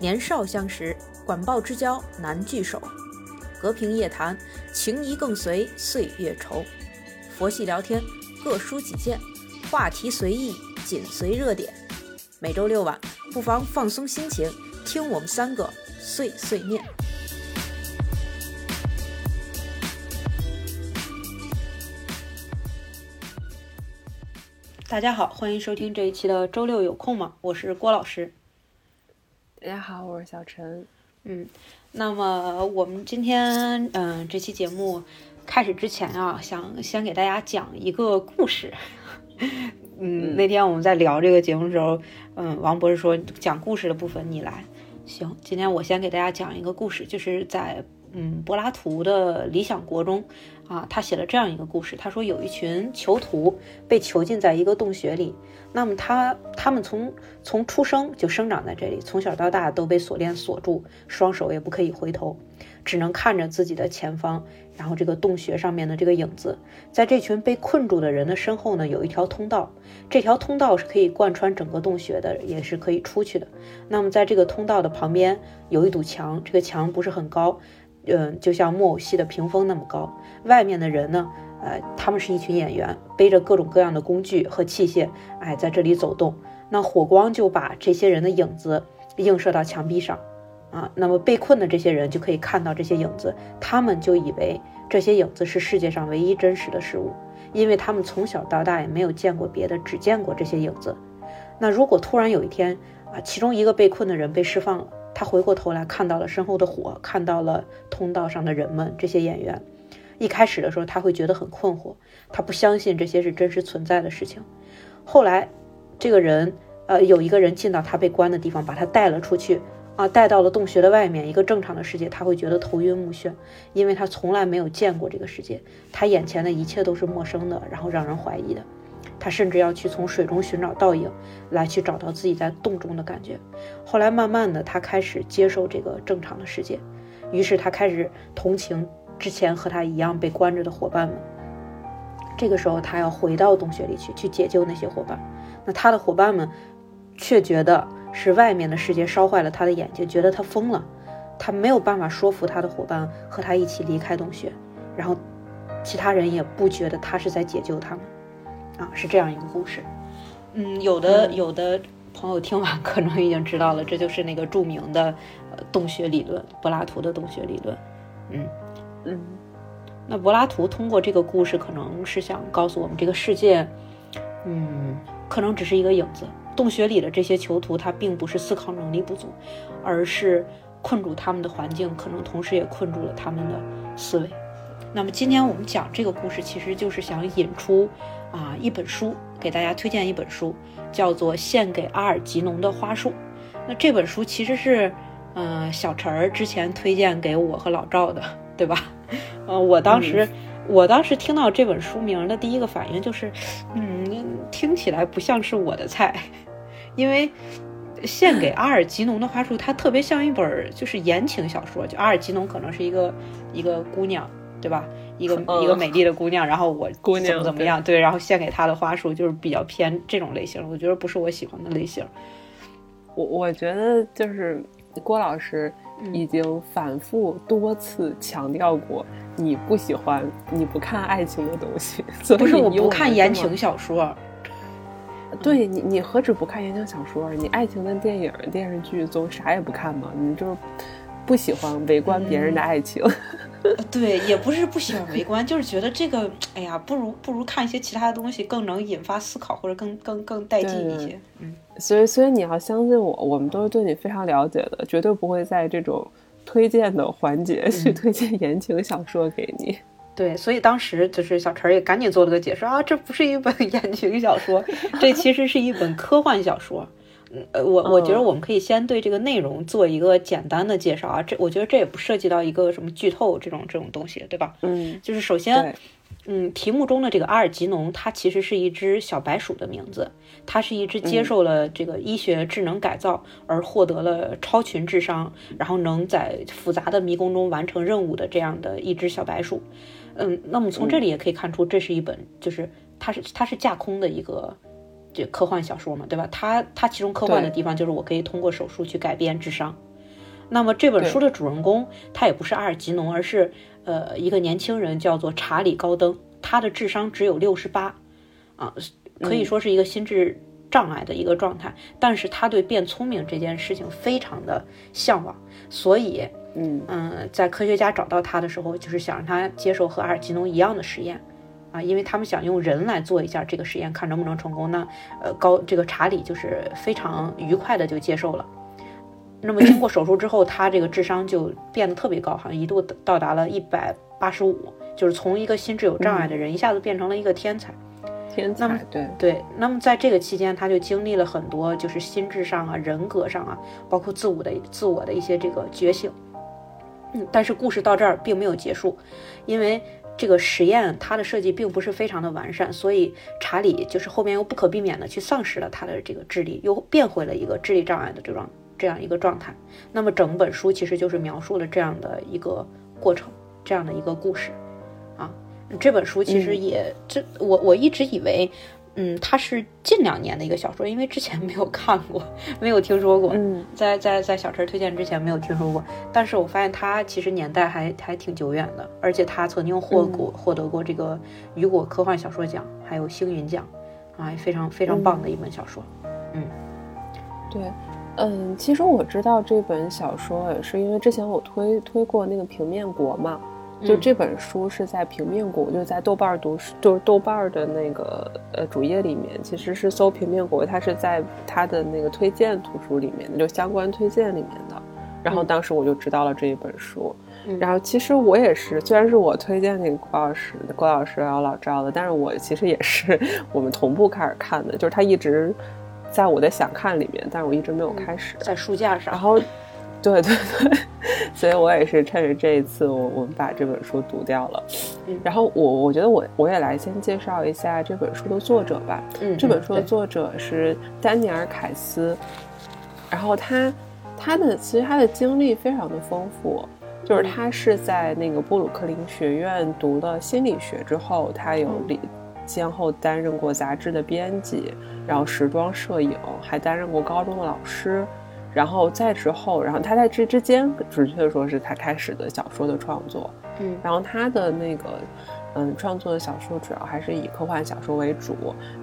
年少相识，管鲍之交难聚首。隔屏夜谈，情谊更随岁月稠。佛系聊天，各抒己见，话题随意，紧随热点。每周六晚，不妨放松心情，听我们三个碎碎念。大家好，欢迎收听这一期的周六有空吗？我是郭老师。大家好，我是小陈。嗯，那么我们今天嗯这期节目开始之前啊，想先给大家讲一个故事。嗯，那天我们在聊这个节目的时候，嗯，王博士说讲故事的部分你来。行，今天我先给大家讲一个故事，就是在嗯柏拉图的《理想国》中啊，他写了这样一个故事。他说有一群囚徒被囚禁在一个洞穴里。那么他他们从从出生就生长在这里，从小到大都被锁链锁住，双手也不可以回头，只能看着自己的前方，然后这个洞穴上面的这个影子，在这群被困住的人的身后呢，有一条通道，这条通道是可以贯穿整个洞穴的，也是可以出去的。那么在这个通道的旁边有一堵墙，这个墙不是很高，嗯，就像木偶戏的屏风那么高，外面的人呢。呃，他们是一群演员，背着各种各样的工具和器械，哎，在这里走动。那火光就把这些人的影子映射到墙壁上，啊，那么被困的这些人就可以看到这些影子，他们就以为这些影子是世界上唯一真实的事物，因为他们从小到大也没有见过别的，只见过这些影子。那如果突然有一天啊，其中一个被困的人被释放了，他回过头来看到了身后的火，看到了通道上的人们，这些演员。一开始的时候，他会觉得很困惑，他不相信这些是真实存在的事情。后来，这个人，呃，有一个人进到他被关的地方，把他带了出去，啊，带到了洞穴的外面，一个正常的世界，他会觉得头晕目眩，因为他从来没有见过这个世界，他眼前的一切都是陌生的，然后让人怀疑的。他甚至要去从水中寻找倒影，来去找到自己在洞中的感觉。后来，慢慢的，他开始接受这个正常的世界，于是他开始同情。之前和他一样被关着的伙伴们，这个时候他要回到洞穴里去，去解救那些伙伴。那他的伙伴们却觉得是外面的世界烧坏了他的眼睛，觉得他疯了。他没有办法说服他的伙伴和他一起离开洞穴，然后其他人也不觉得他是在解救他们。啊，是这样一个故事。嗯，有的有的朋友听完可能已经知道了，这就是那个著名的呃洞穴理论，柏拉图的洞穴理论。嗯。嗯，那柏拉图通过这个故事，可能是想告诉我们，这个世界，嗯，可能只是一个影子。洞穴里的这些囚徒，他并不是思考能力不足，而是困住他们的环境，可能同时也困住了他们的思维。那么今天我们讲这个故事，其实就是想引出啊一本书，给大家推荐一本书，叫做《献给阿尔吉农的花束》。那这本书其实是，嗯，小陈儿之前推荐给我和老赵的。对吧？呃，我当时，我当时听到这本书名的第一个反应就是，嗯，听起来不像是我的菜，因为献给阿尔吉农的花束，它特别像一本就是言情小说。就阿尔吉农可能是一个一个姑娘，对吧？一个一个美丽的姑娘，然后我怎么怎么样，对，然后献给她的花束就是比较偏这种类型，我觉得不是我喜欢的类型。我我觉得就是郭老师。已经反复多次强调过，你不喜欢，你不看爱情的东西。不是我不看言情小说。对你，你何止不看言情小说？你爱情的电影、电视剧总啥也不看吗？你就是不喜欢围观别人的爱情。对，也不是不喜欢围观，就是觉得这个，哎呀，不如不如看一些其他的东西，更能引发思考，或者更更更带劲一些。嗯。所以，所以你要相信我，我们都是对你非常了解的，绝对不会在这种推荐的环节去推荐言情小说给你。对，所以当时就是小陈也赶紧做了个解释啊，这不是一本 言情小说，这其实是一本科幻小说。嗯，呃，我我觉得我们可以先对这个内容做一个简单的介绍啊，这我觉得这也不涉及到一个什么剧透这种这种东西，对吧？嗯，就是首先。嗯，题目中的这个阿尔吉农，它其实是一只小白鼠的名字。它是一只接受了这个医学智能改造而获得了超群智商，然后能在复杂的迷宫中完成任务的这样的一只小白鼠。嗯，那么从这里也可以看出，这是一本就是它是它是架空的一个这科幻小说嘛，对吧？它它其中科幻的地方就是我可以通过手术去改变智商。那么这本书的主人公他也不是阿尔吉农，而是呃一个年轻人，叫做查理高登，他的智商只有六十八，啊，可以说是一个心智障碍的一个状态，但是他对变聪明这件事情非常的向往，所以嗯嗯，在科学家找到他的时候，就是想让他接受和阿尔吉农一样的实验。啊，因为他们想用人来做一下这个实验，看能不能成功。那，呃，高这个查理就是非常愉快的就接受了。那么经过手术之后，他这个智商就变得特别高，好像一度到达了一百八十五，就是从一个心智有障碍的人一下子变成了一个天才。天才，对对。那么在这个期间，他就经历了很多，就是心智上啊、人格上啊，包括自我的自我的一些这个觉醒。嗯，但是故事到这儿并没有结束，因为。这个实验它的设计并不是非常的完善，所以查理就是后面又不可避免的去丧失了他的这个智力，又变回了一个智力障碍的这种这样一个状态。那么整本书其实就是描述了这样的一个过程，这样的一个故事啊。这本书其实也这我我一直以为。嗯，它是近两年的一个小说，因为之前没有看过，没有听说过。嗯，在在在小陈推荐之前没有听说过，但是我发现它其实年代还还挺久远的，而且它曾经获过获得过这个雨果科幻小说奖，还有星云奖，啊，非常非常棒的一本小说。嗯，对，嗯，其实我知道这本小说也是因为之前我推推过那个平面国嘛。就这本书是在平面国，就在豆瓣读书，就是豆瓣的那个呃主页里面，其实是搜平面国，它是在它的那个推荐图书里面，就相关推荐里面的。然后当时我就知道了这一本书。然后其实我也是，虽然是我推荐给郭老师、郭老师还有老赵的，但是我其实也是我们同步开始看的，就是他一直在我的想看里面，但是我一直没有开始。在书架上。然后。对 对对，所以我也是趁着这一次，我我们把这本书读掉了。然后我我觉得我我也来先介绍一下这本书的作者吧。嗯，这本书的作者是丹尼尔·凯斯。然后他他的其实他的经历非常的丰富，就是他是在那个布鲁克林学院读了心理学之后，他有先后担任过杂志的编辑，然后时装摄影，还担任过高中的老师。然后再之后，然后他在这之间，准确说是他开始的小说的创作。嗯，然后他的那个，嗯，创作的小说主要还是以科幻小说为主，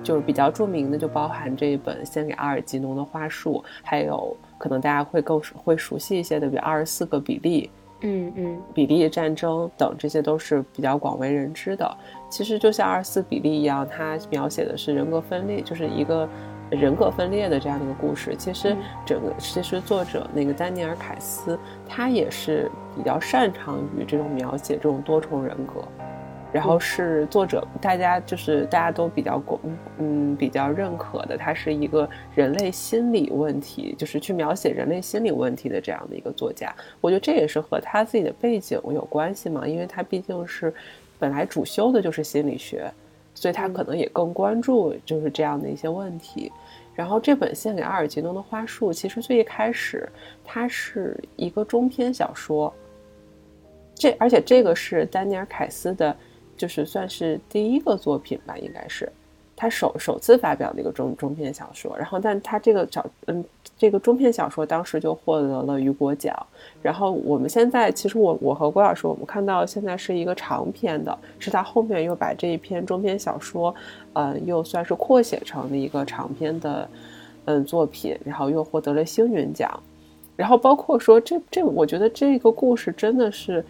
就是比较著名的就包含这一本《献给阿尔吉农的花束》，还有可能大家会更会熟悉一些的，比如《二十四个比利》，嗯嗯，比利战争等，这些都是比较广为人知的。其实就像《二十四比例》一样，它描写的是人格分裂，就是一个。人格分裂的这样的一个故事，其实整个其实作者那个丹尼尔·凯斯，他也是比较擅长于这种描写这种多重人格，然后是作者大家就是大家都比较公嗯比较认可的，他是一个人类心理问题，就是去描写人类心理问题的这样的一个作家。我觉得这也是和他自己的背景有关系嘛，因为他毕竟是本来主修的就是心理学。所以他可能也更关注就是这样的一些问题，然后这本献给阿尔吉诺的花束，其实最一开始它是一个中篇小说，这而且这个是丹尼尔凯斯的，就是算是第一个作品吧，应该是。他首首次发表的一个中中篇小说，然后，但他这个小嗯，这个中篇小说当时就获得了雨果奖。然后我们现在其实我我和郭老师，我们看到现在是一个长篇的，是他后面又把这一篇中篇小说，嗯，又算是扩写成了一个长篇的嗯作品，然后又获得了星云奖。然后包括说这这，我觉得这个故事真的是。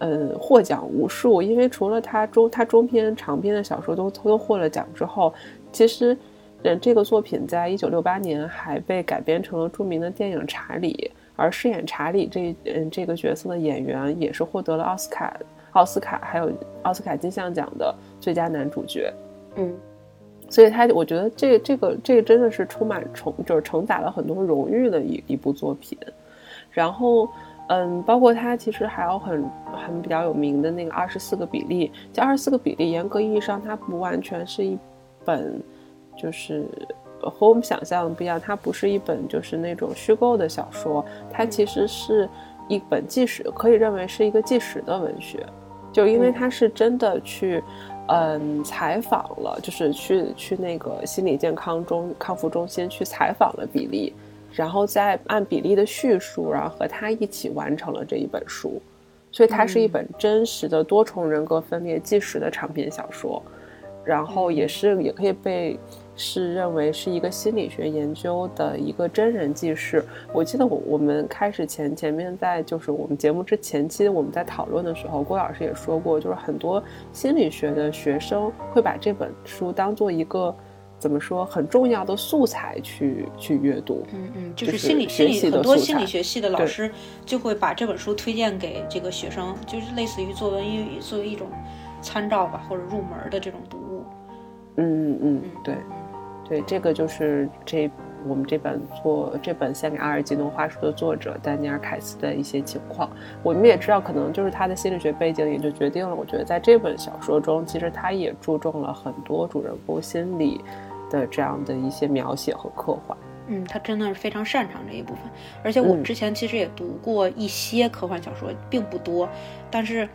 嗯，获奖无数，因为除了他中他中篇、长篇的小说都都获了奖之后，其实，嗯，这个作品在一九六八年还被改编成了著名的电影《查理》，而饰演查理这嗯这个角色的演员也是获得了奥斯卡、奥斯卡还有奥斯卡金像奖的最佳男主角。嗯，所以他我觉得这这个这个真的是充满承就是承载了很多荣誉的一一部作品，然后。嗯，包括它其实还有很很比较有名的那个二十四个比例，这二十四个比例严格意义上它不完全是一本，就是和我们想象的不一样，它不是一本就是那种虚构的小说，它其实是一本纪实，可以认为是一个纪实的文学，就因为它是真的去嗯采访了，就是去去那个心理健康中康复中心去采访了比利。然后再按比例的叙述，然后和他一起完成了这一本书，所以它是一本真实的多重人格分裂纪实的长篇小说，然后也是也可以被。是认为是一个心理学研究的一个真人记事。我记得我我们开始前前面在就是我们节目之前期我们在讨论的时候，郭老师也说过，就是很多心理学的学生会把这本书当做一个怎么说很重要的素材去去阅读。嗯嗯，就是心理心理很多心理学系的老师就会把这本书推荐给这个学生，就是类似于作文英语作为一种参照吧，或者入门的这种读物。嗯嗯，对。对，这个就是这我们这本做这本献给阿尔吉诺画书的作者丹尼尔凯斯的一些情况。我们也知道，可能就是他的心理学背景也就决定了。我觉得在这本小说中，其实他也注重了很多主人公心理的这样的一些描写和刻画。嗯，他真的是非常擅长这一部分。而且我之前其实也读过一些科幻小说，并不多，但是。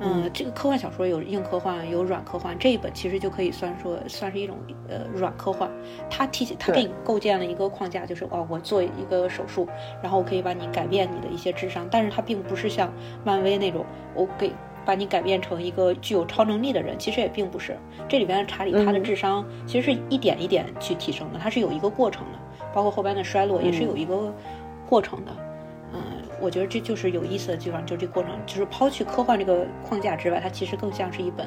嗯，这个科幻小说有硬科幻，有软科幻。这一本其实就可以算说算是一种呃软科幻。它提起，它给你构建了一个框架，就是哦，我做一个手术，然后我可以把你改变你的一些智商。但是它并不是像漫威那种，我给把你改变成一个具有超能力的人。其实也并不是。这里边的查理他的智商其实是一点一点去提升的，他是有一个过程的，包括后边的衰落也是有一个过程的。嗯，我觉得这就是有意思的地方，就这过程，就是抛去科幻这个框架之外，它其实更像是一本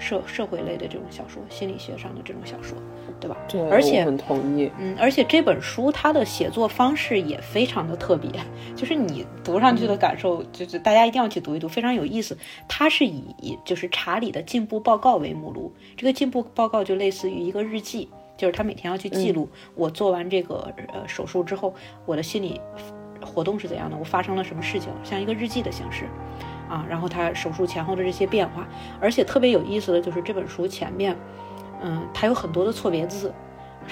社社会类的这种小说，心理学上的这种小说，对吧？对，而且很同意。嗯，而且这本书它的写作方式也非常的特别，就是你读上去的感受，就是大家一定要去读一读，非常有意思。它是以就是查理的进步报告为目录，这个进步报告就类似于一个日记，就是他每天要去记录我做完这个呃手术之后，我的心理。活动是怎样的？我发生了什么事情？像一个日记的形式，啊，然后他手术前后的这些变化，而且特别有意思的就是这本书前面，嗯，它有很多的错别字。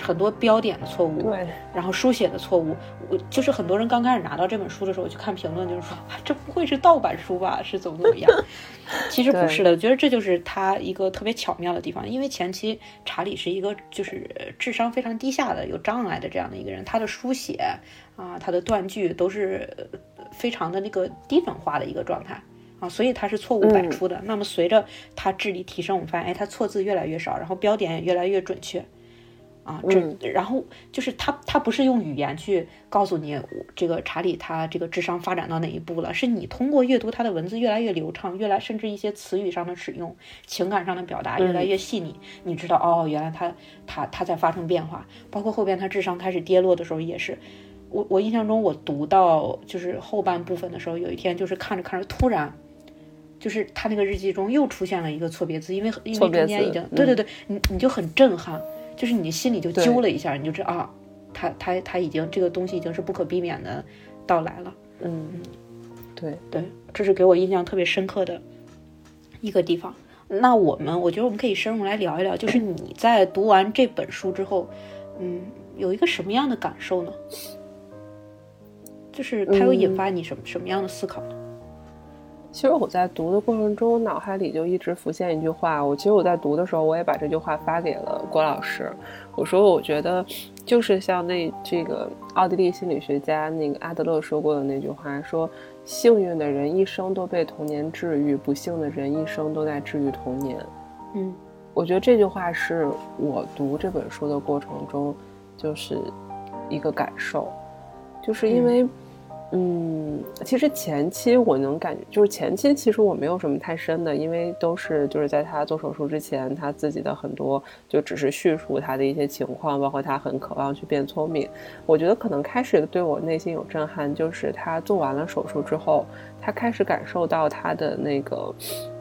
很多标点的错误，对，然后书写的错误，我就是很多人刚开始拿到这本书的时候，我去看评论，就是说 这不会是盗版书吧？是怎么怎么样？其实不是的，我觉得这就是他一个特别巧妙的地方。因为前期查理是一个就是智商非常低下的、有障碍的这样的一个人，他的书写啊，他的断句都是非常的那个低等化的一个状态啊，所以他是错误百出的。那么随着他智力提升，我们发现，哎，他错字越来越少，然后标点也越来越准确。啊，这然后就是他，他不是用语言去告诉你这个查理他这个智商发展到哪一步了，是你通过阅读他的文字越来越流畅，越来甚至一些词语上的使用、情感上的表达越来越细腻，你知道哦，原来他他他在发生变化，包括后边他智商开始跌落的时候也是，我我印象中我读到就是后半部分的时候，有一天就是看着看着突然，就是他那个日记中又出现了一个错别字，因为因为中间已经对对对，你你就很震撼。就是你心里就揪了一下，你就知道啊，他他他已经这个东西已经是不可避免的到来了。嗯，对对，这是给我印象特别深刻的一个地方。那我们我觉得我们可以深入来聊一聊，就是你在读完这本书之后，嗯，有一个什么样的感受呢？就是它有引发你什么什么样的思考呢？其实我在读的过程中，脑海里就一直浮现一句话。我其实我在读的时候，我也把这句话发给了郭老师。我说，我觉得就是像那这个奥地利心理学家那个阿德勒说过的那句话：说幸运的人一生都被童年治愈，不幸的人一生都在治愈童年。嗯，我觉得这句话是我读这本书的过程中，就是一个感受，就是因为。嗯，嗯其实前期我能感觉，就是前期其实我没有什么太深的，因为都是就是在他做手术之前，他自己的很多就只是叙述他的一些情况，包括他很渴望去变聪明。我觉得可能开始对我内心有震撼，就是他做完了手术之后，他开始感受到他的那个。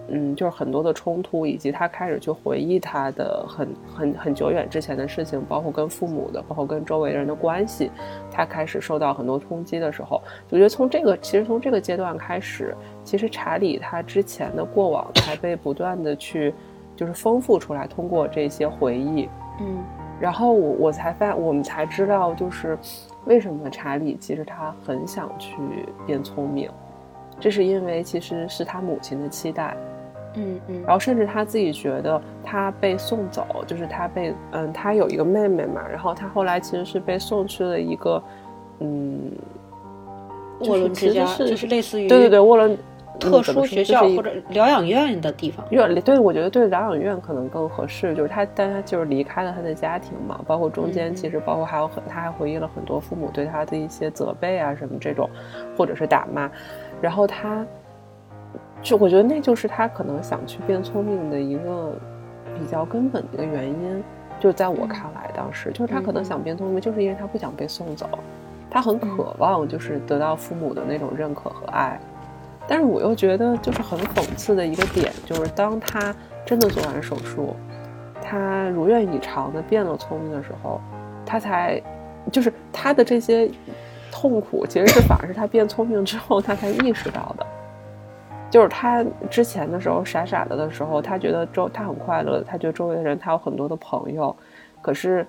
嗯，就是很多的冲突，以及他开始去回忆他的很很很久远之前的事情，包括跟父母的，包括跟周围人的关系，他开始受到很多冲击的时候，我觉得从这个其实从这个阶段开始，其实查理他之前的过往才被不断的去就是丰富出来，通过这些回忆，嗯，然后我我才发我们才知道就是为什么查理其实他很想去变聪明，这是因为其实是他母亲的期待。嗯嗯，然后甚至他自己觉得他被送走，就是他被嗯，他有一个妹妹嘛，然后他后来其实是被送去了一个嗯，沃伦之家就是类似于对对对，沃伦特殊学校或者疗养院的地方。院对，我觉得对疗养院可能更合适。就是他，但他就是离开了他的家庭嘛，包括中间其实包括还有很，他还回忆了很多父母对他的一些责备啊什么这种，或者是打骂。然后他，就我觉得那就是他可能想去变聪明的一个比较根本的一个原因。就在我看来，当时就是他可能想变聪明，就是因为他不想被送走，他很渴望就是得到父母的那种认可和爱。但是我又觉得就是很讽刺的一个点，就是当他真的做完手术，他如愿以偿的变了聪明的时候，他才就是他的这些痛苦，其实是反而是他变聪明之后他才意识到的。就是他之前的时候傻傻的的时候，他觉得周他很快乐，他觉得周围的人他有很多的朋友，可是。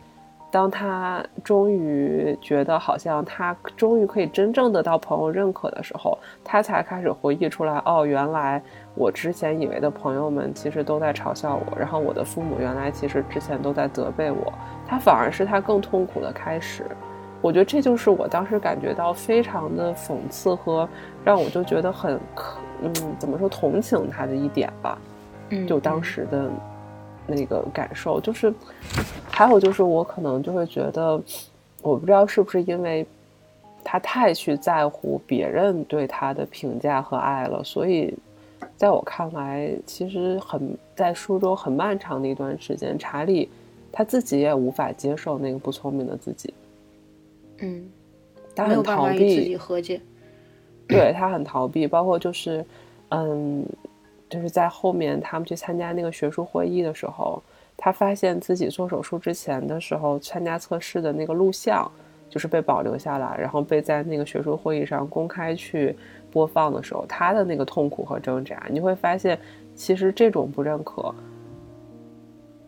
当他终于觉得好像他终于可以真正得到朋友认可的时候，他才开始回忆出来：哦，原来我之前以为的朋友们其实都在嘲笑我，然后我的父母原来其实之前都在责备我。他反而是他更痛苦的开始。我觉得这就是我当时感觉到非常的讽刺和让我就觉得很可嗯怎么说同情他的一点吧。嗯，就当时的。那个感受就是，还有就是，我可能就会觉得，我不知道是不是因为他太去在乎别人对他的评价和爱了，所以在我看来，其实很在书中很漫长的一段时间，查理他自己也无法接受那个不聪明的自己。嗯，他很逃避自己和解。对他很逃避，包括就是，嗯。就是在后面他们去参加那个学术会议的时候，他发现自己做手术之前的时候参加测试的那个录像，就是被保留下来，然后被在那个学术会议上公开去播放的时候，他的那个痛苦和挣扎，你会发现，其实这种不认可，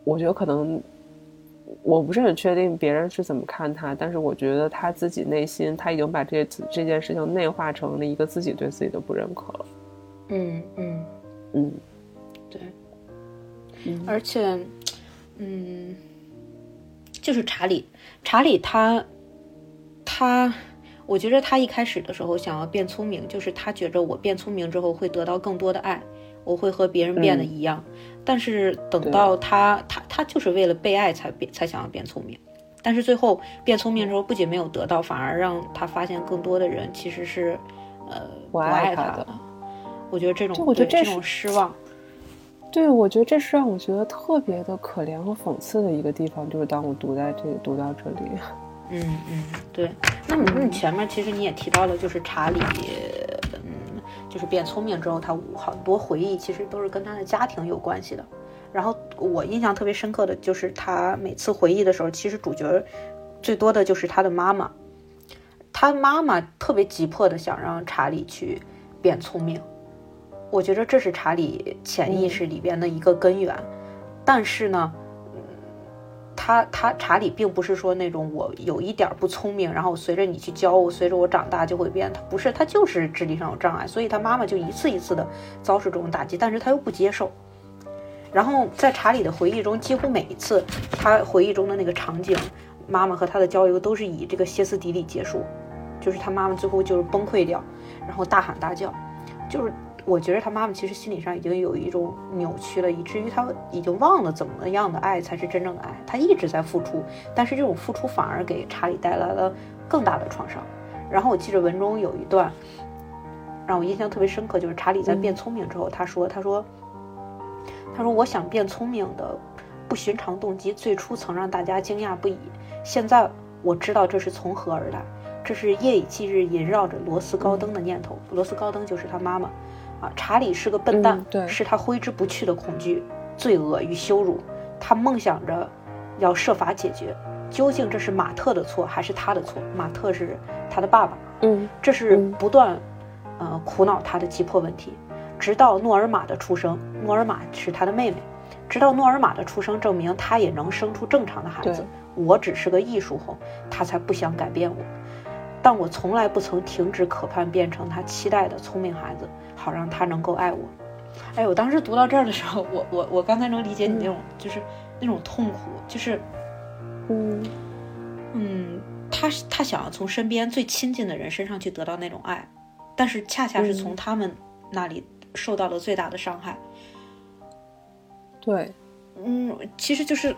我觉得可能我不是很确定别人是怎么看他，但是我觉得他自己内心他已经把这这件事情内化成了一个自己对自己的不认可了。嗯嗯。嗯，对，而且，嗯，就是查理，查理他，他，我觉得他一开始的时候想要变聪明，就是他觉着我变聪明之后会得到更多的爱，我会和别人变得一样。但是等到他，他，他就是为了被爱才变，才想要变聪明。但是最后变聪明之后，不仅没有得到，反而让他发现更多的人其实是，呃，不爱他的。我觉得这种，我觉得这种失望，对，我觉得这是让我觉得特别的可怜和讽刺的一个地方，就是当我读在这读到这里，嗯嗯，对。那么你前面其实你也提到了，就是查理，嗯，就是变聪明之后，他很多回忆其实都是跟他的家庭有关系的。然后我印象特别深刻的就是他每次回忆的时候，其实主角最多的就是他的妈妈，他妈妈特别急迫的想让查理去变聪明。我觉得这是查理潜意识里边的一个根源，但是呢，他他查理并不是说那种我有一点不聪明，然后随着你去教，随着我长大就会变。他不是，他就是智力上有障碍，所以他妈妈就一次一次的遭受这种打击，但是他又不接受。然后在查理的回忆中，几乎每一次他回忆中的那个场景，妈妈和他的交流都是以这个歇斯底里结束，就是他妈妈最后就是崩溃掉，然后大喊大叫，就是。我觉得他妈妈其实心理上已经有一种扭曲了，以至于他已经忘了怎么样的爱才是真正的爱。他一直在付出，但是这种付出反而给查理带来了更大的创伤。然后我记着文中有一段让我印象特别深刻，就是查理在变聪明之后，他说：“他说，他说，我想变聪明的不寻常动机最初曾让大家惊讶不已，现在我知道这是从何而来。这是夜以继日萦绕着罗斯高登的念头。罗斯高登就是他妈妈。”啊，查理是个笨蛋，是他挥之不去的恐惧、罪恶与羞辱。他梦想着要设法解决。究竟这是马特的错还是他的错？马特是他的爸爸。嗯，这是不断呃苦恼他的急迫问题。直到诺尔玛的出生，诺尔玛是他的妹妹。直到诺尔玛的出生证明他也能生出正常的孩子。我只是个艺术后，他才不想改变我。但我从来不曾停止渴盼变成他期待的聪明孩子。好让他能够爱我。哎，我当时读到这儿的时候，我我我刚才能理解你那种，就是那种痛苦，就是，嗯嗯，他他想要从身边最亲近的人身上去得到那种爱，但是恰恰是从他们那里受到了最大的伤害。对，嗯，其实就是，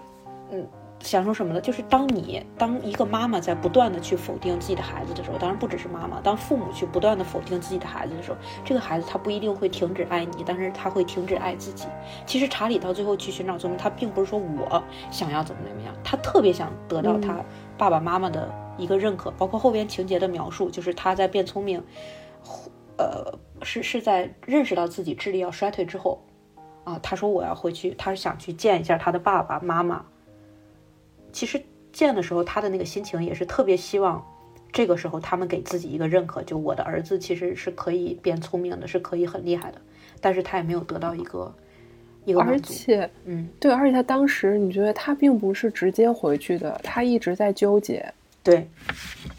嗯。想说什么呢？就是当你当一个妈妈在不断的去否定自己的孩子的时候，当然不只是妈妈，当父母去不断的否定自己的孩子的时候，这个孩子他不一定会停止爱你，但是他会停止爱自己。其实查理到最后去寻找聪明，他并不是说我想要怎么怎么样，他特别想得到他爸爸妈妈的一个认可。包括后边情节的描述，就是他在变聪明，呃，是是在认识到自己智力要衰退之后，啊，他说我要回去，他是想去见一下他的爸爸妈妈。其实见的时候，他的那个心情也是特别希望，这个时候他们给自己一个认可，就我的儿子其实是可以变聪明的，是可以很厉害的。但是他也没有得到一个一个而且，嗯，对，而且他当时你觉得他并不是直接回去的，他一直在纠结。对，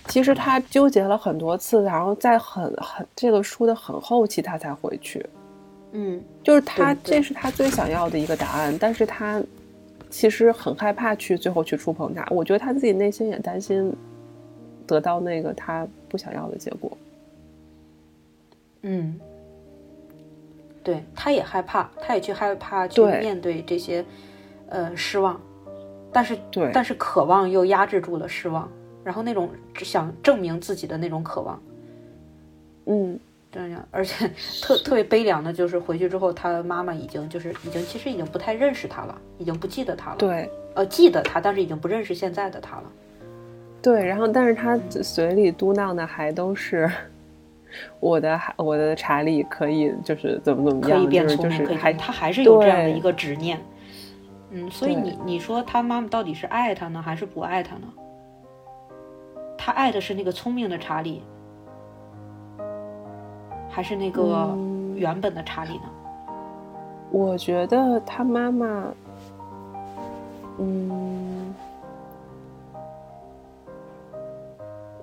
其实他纠结了很多次，然后在很很这个书的很后期他才回去。嗯，就是他这是他最想要的一个答案，但是他。其实很害怕去最后去触碰他，我觉得他自己内心也担心得到那个他不想要的结果。嗯，对，他也害怕，他也去害怕去面对这些呃失望，但是对，但是渴望又压制住了失望，然后那种想证明自己的那种渴望，嗯。这样，而且特特别悲凉的就是回去之后，他妈妈已经就是已经其实已经不太认识他了，已经不记得他了。对，呃，记得他，但是已经不认识现在的他了。对，然后但是他嘴里嘟囔的还都是我的我的查理可以就是怎么怎么样，可以变聪明，还他还是有这样的一个执念。嗯，所以你你说他妈妈到底是爱他呢，还是不爱他呢？他爱的是那个聪明的查理。还是那个原本的查理呢？我觉得他妈妈，嗯，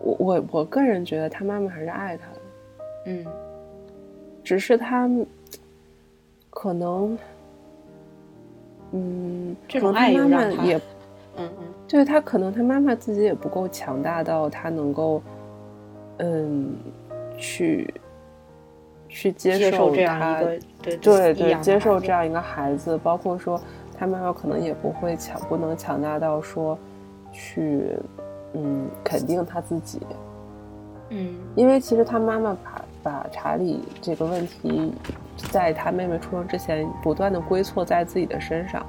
我我我个人觉得他妈妈还是爱他的，嗯，只是他可能，嗯，这种爱妈妈也，嗯嗯，对他可能他妈妈自己也不够强大到他能够，嗯，去。去接受这样一个对对对，接受这样一个孩子，包括说他妈妈可能也不会强，不能强大到说去嗯肯定他自己，嗯，因为其实他妈妈把把查理这个问题，在他妹妹出生之前不断的归错在自己的身上，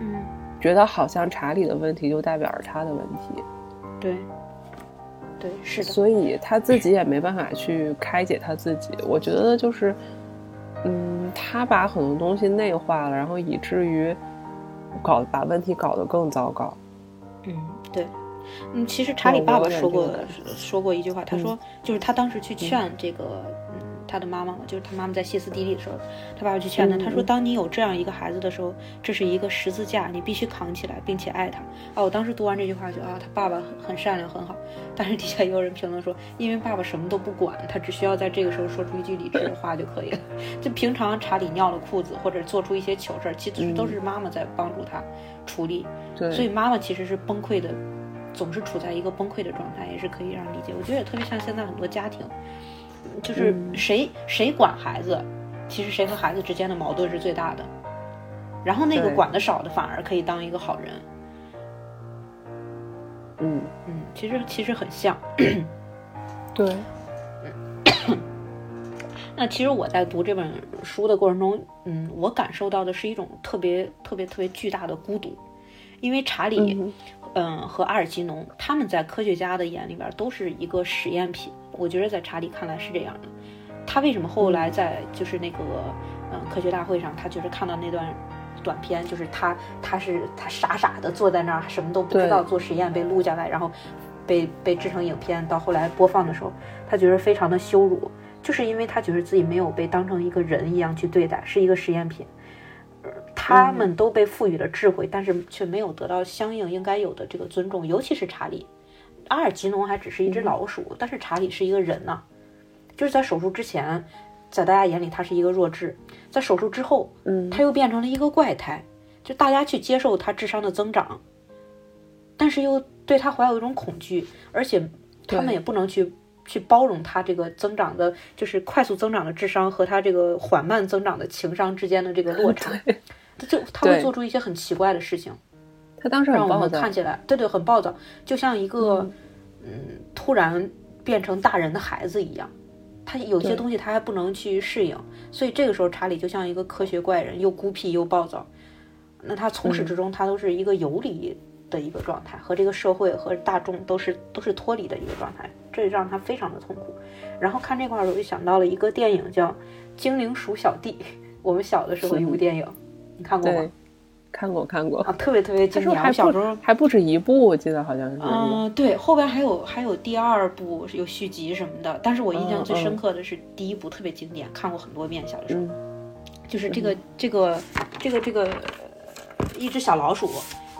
嗯，觉得好像查理的问题就代表着他的问题，对。对，是的，所以他自己也没办法去开解他自己。我觉得就是，嗯，他把很多东西内化了，然后以至于搞把问题搞得更糟糕。嗯，对，嗯，其实查理爸爸说过说过一句话，他说就是他当时去劝这个。他的妈妈嘛，就是他妈妈在歇斯底里的时候，他爸爸去劝他，他说：“当你有这样一个孩子的时候，这是一个十字架，你必须扛起来，并且爱他。”啊，我当时读完这句话，就啊，他爸爸很善良，很好。但是底下也有人评论说，因为爸爸什么都不管，他只需要在这个时候说出一句理智的话就可以了。就平常查理尿了裤子，或者做出一些糗事儿，其实都是妈妈在帮助他处理。对，所以妈妈其实是崩溃的，总是处在一个崩溃的状态，也是可以让理解。我觉得也特别像现在很多家庭。就是谁谁管孩子，其实谁和孩子之间的矛盾是最大的。然后那个管的少的反而可以当一个好人。嗯嗯，其实其实很像。对。那其实我在读这本书的过程中，嗯，我感受到的是一种特别特别特别巨大的孤独，因为查理，嗯，嗯和阿尔吉农他们在科学家的眼里边都是一个实验品。我觉得在查理看来是这样的，他为什么后来在就是那个嗯科学大会上，他就是看到那段短片，就是他他是他傻傻的坐在那儿什么都不知道做实验被录下来，然后被被制成影片，到后来播放的时候，他觉得非常的羞辱，就是因为他觉得自己没有被当成一个人一样去对待，是一个实验品，他们都被赋予了智慧，但是却没有得到相应应该有的这个尊重，尤其是查理。阿尔吉农还只是一只老鼠，但是查理是一个人呢。就是在手术之前，在大家眼里他是一个弱智，在手术之后，嗯，他又变成了一个怪胎。就大家去接受他智商的增长，但是又对他怀有一种恐惧，而且他们也不能去去包容他这个增长的，就是快速增长的智商和他这个缓慢增长的情商之间的这个落差，他就他会做出一些很奇怪的事情。他当时让我们看起来，对对，很暴躁，就像一个嗯突然变成大人的孩子一样。他有些东西他还不能去适应，所以这个时候查理就像一个科学怪人，又孤僻又暴躁。那他从始至终他都是一个游离的一个状态，和这个社会和大众都是都是脱离的一个状态，这让他非常的痛苦。然后看这块儿我就想到了一个电影叫《精灵鼠小弟》，我们小的时候一部电影，你看过吗？看过看过啊，特别特别经典。我小时候还不止一部，我记得好像是。嗯，对，后边还有还有第二部，有续集什么的。但是我印象最深刻的是第一部，特别经典，看过很多遍。小的时候，就是这个这个这个这个一只小老鼠，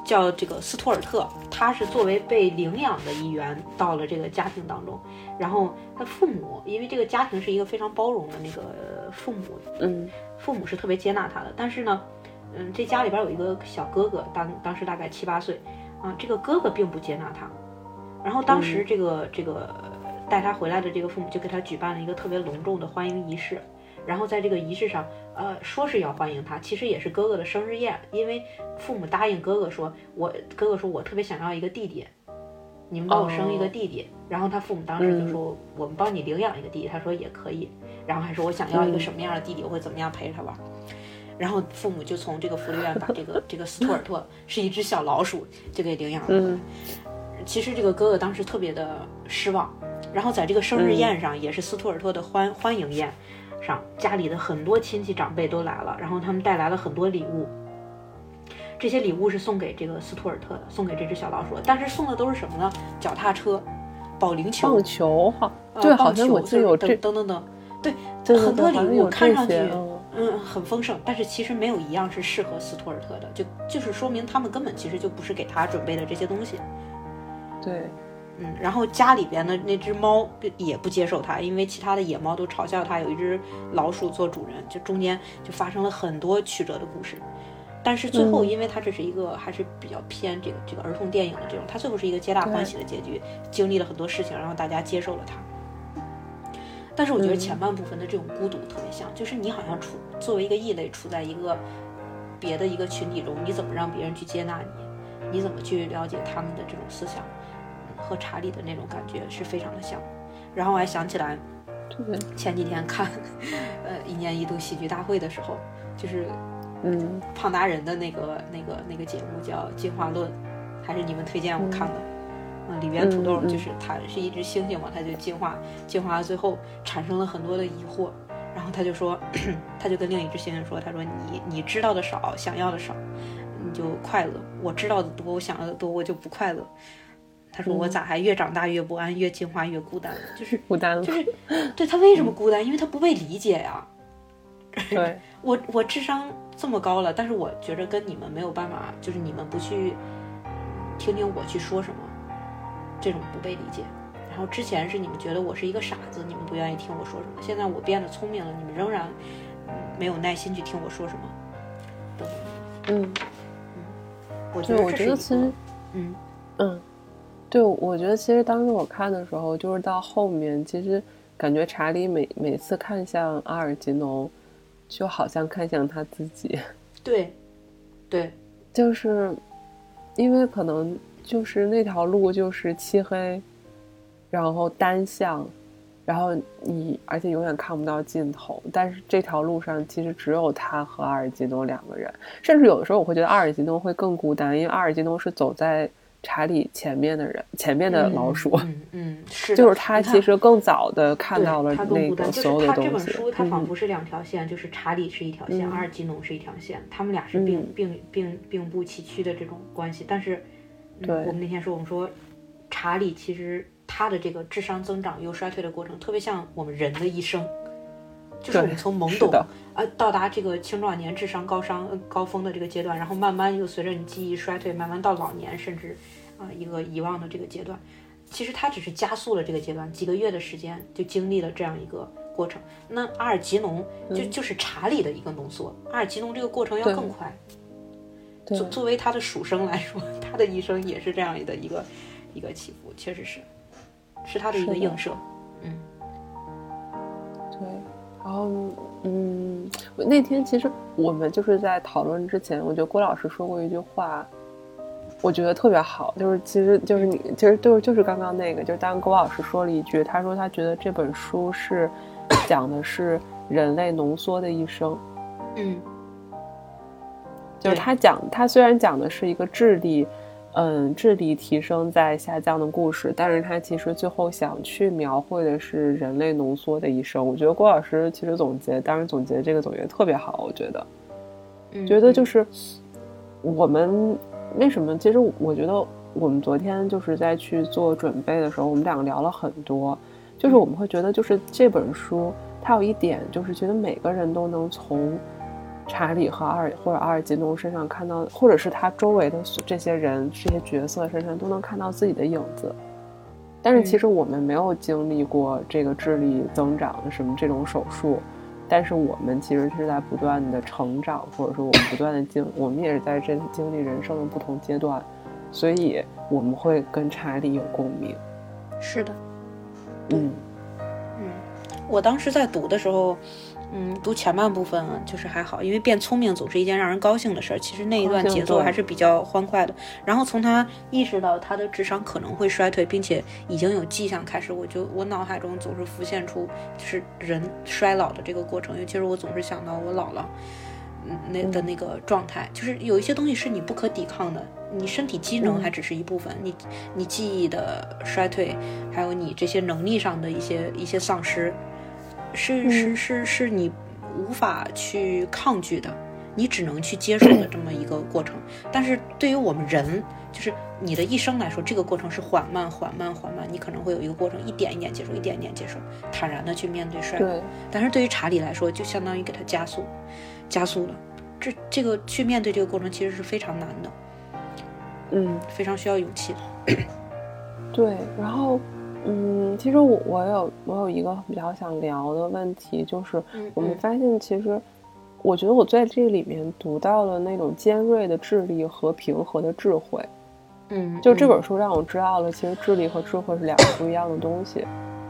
叫这个斯图尔特，他是作为被领养的一员到了这个家庭当中。然后他父母，因为这个家庭是一个非常包容的那个父母，嗯，父母是特别接纳他的。但是呢。嗯，这家里边有一个小哥哥，当当时大概七八岁，啊，这个哥哥并不接纳他。然后当时这个这个带他回来的这个父母就给他举办了一个特别隆重的欢迎仪式。然后在这个仪式上，呃，说是要欢迎他，其实也是哥哥的生日宴，因为父母答应哥哥说，我哥哥说我特别想要一个弟弟，你们帮我生一个弟弟。然后他父母当时就说，我们帮你领养一个弟弟，他说也可以。然后还说我想要一个什么样的弟弟，我会怎么样陪着他玩。然后父母就从这个福利院把这个 这个斯图尔特是一只小老鼠就给领养了。其实这个哥哥当时特别的失望。然后在这个生日宴上，也是斯图尔特的欢欢迎宴上，家里的很多亲戚长辈都来了，然后他们带来了很多礼物。这些礼物是送给这个斯图尔特的，送给这只小老鼠。但是送的都是什么呢？脚踏车、保龄球、棒球哈，对，好像我记得有这等等等，对，很多礼物看上去。嗯，很丰盛，但是其实没有一样是适合斯图尔特的，就就是说明他们根本其实就不是给他准备的这些东西。对，嗯，然后家里边的那只猫也不接受他，因为其他的野猫都嘲笑他有一只老鼠做主人，就中间就发生了很多曲折的故事。但是最后，因为他这是一个还是比较偏这个这个儿童电影的这种，他最后是一个皆大欢喜的结局，经历了很多事情，然后大家接受了他。但是我觉得前半部分的这种孤独特别像，就是你好像处作为一个异类，处在一个别的一个群体中，你怎么让别人去接纳你？你怎么去了解他们的这种思想？和查理的那种感觉是非常的像。然后我还想起来，前几天看 呃一年一度喜剧大会的时候，就是嗯胖达人的那个那个那个节目叫《进化论》，还是你们推荐我看的。嗯，里边土豆就是它是一只猩猩嘛，它就进化，进化到最后产生了很多的疑惑，然后他就说，他就跟另一只猩猩说，他说你你知道的少，想要的少，你就快乐；我知道的多，我想要的多，我就不快乐。他说我咋还越长大越不安，越进化越孤单？就是孤单了，就是对他为什么孤单？因为他不被理解呀。对 我我智商这么高了，但是我觉着跟你们没有办法，就是你们不去听听我去说什么。这种不被理解，然后之前是你们觉得我是一个傻子，你们不愿意听我说什么。现在我变得聪明了，你们仍然没有耐心去听我说什么。嗯嗯，我觉得我觉得其实，嗯嗯，对，我觉得其实当时我看的时候，就是到后面，其实感觉查理每每次看向阿尔吉农，就好像看向他自己。对，对，就是因为可能。就是那条路就是漆黑，然后单向，然后你而且永远看不到尽头。但是这条路上其实只有他和阿尔吉诺两个人，甚至有的时候我会觉得阿尔吉诺会更孤单，因为阿尔吉诺是走在查理前面的人，前面的老鼠。嗯嗯，是，就是他其实更早的看到了那个所有的东西。他这本书，它仿佛是两条线，就是查理是一条线，阿尔吉诺是一条线，他们俩是并并并并不崎岖的这种关系，但是。我们那天说，我们说查理其实他的这个智商增长又衰退的过程，特别像我们人的一生，就是我们从懵懂啊到达这个青壮年智商高商高峰的这个阶段，然后慢慢又随着你记忆衰退，慢慢到老年，甚至啊一个遗忘的这个阶段。其实他只是加速了这个阶段，几个月的时间就经历了这样一个过程。那阿尔吉农就就是查理的一个浓缩，阿尔吉农这个过程要更快。作作为他的属生来说，他的一生也是这样的一个一个起伏，确实是，是他的一个映射。嗯，对。然后，嗯，那天其实我们就是在讨论之前，我觉得郭老师说过一句话，我觉得特别好，就是其实就是你其实就是就是刚刚那个，就是当郭老师说了一句，他说他觉得这本书是讲的是人类浓缩的一生。嗯，就是他讲，他虽然讲的是一个智力，嗯，智力提升在下降的故事，但是他其实最后想去描绘的是人类浓缩的一生。我觉得郭老师其实总结，当然总结这个总结特别好，我觉得，觉得就是我们为什么？其实我觉得我们昨天就是在去做准备的时候，我们两个聊了很多，就是我们会觉得，就是这本书它有一点，就是觉得每个人都能从。查理和阿尔或者阿尔吉农身上看到，或者是他周围的这些人、这些角色身上都能看到自己的影子。但是其实我们没有经历过这个智力增长什么这种手术，但是我们其实是在不断的成长，或者说我们不断的经，我们也是在这经历人生的不同阶段，所以我们会跟查理有共鸣。是的，嗯嗯，我当时在读的时候。嗯，读前半部分就是还好，因为变聪明总是一件让人高兴的事儿。其实那一段节奏还是比较欢快的。然后从他意识到他的智商可能会衰退，并且已经有迹象开始，我就我脑海中总是浮现出就是人衰老的这个过程。尤其是我总是想到我姥姥，嗯，那的那个状态，就是有一些东西是你不可抵抗的，你身体机能还只是一部分，你你记忆的衰退，还有你这些能力上的一些一些丧失。是是是是你无法去抗拒的，你只能去接受的这么一个过程。但是对于我们人，就是你的一生来说，这个过程是缓慢、缓慢、缓慢。你可能会有一个过程，一点一点接受，一点一点接受，坦然的去面对衰老。但是对于查理来说，就相当于给他加速，加速了。这这个去面对这个过程，其实是非常难的。嗯，非常需要勇气。对，然后。嗯，其实我我有我有一个比较想聊的问题，就是我们发现，其实我觉得我在这里面读到了那种尖锐的智力和平和的智慧。嗯，就这本书让我知道了，其实智力和智慧是两个不一样的东西。